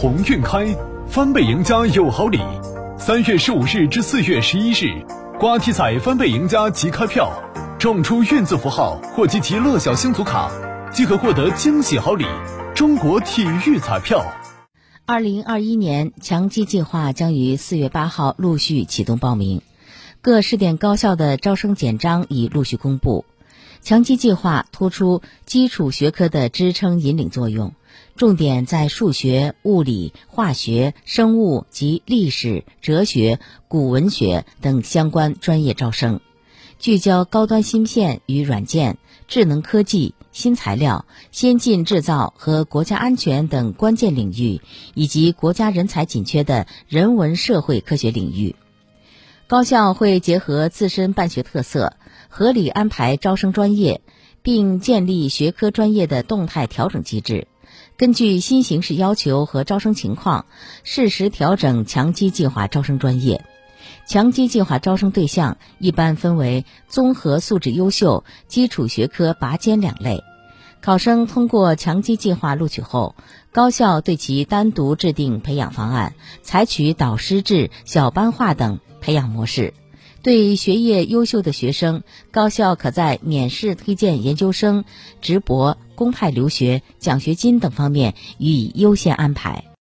鸿运开，翻倍赢家有好礼。三月十五日至四月十一日，刮体彩翻倍赢家即开票，中出运字符号或集齐乐小星组卡，即可获得惊喜好礼。中国体育彩票。二零二一年强基计划将于四月八号陆续启动报名，各试点高校的招生简章已陆续公布。强基计划突出基础学科的支撑引领作用，重点在数学、物理、化学、生物及历史、哲学、古文学等相关专业招生，聚焦高端芯片与软件、智能科技、新材料、先进制造和国家安全等关键领域，以及国家人才紧缺的人文社会科学领域。高校会结合自身办学特色，合理安排招生专业，并建立学科专业的动态调整机制，根据新形势要求和招生情况，适时调整强基计划招生专业。强基计划招生对象一般分为综合素质优秀、基础学科拔尖两类。考生通过强基计划录取后，高校对其单独制定培养方案，采取导师制、小班化等。培养模式，对学业优秀的学生，高校可在免试推荐研究生、直博、公派留学、奖学金等方面予以优先安排。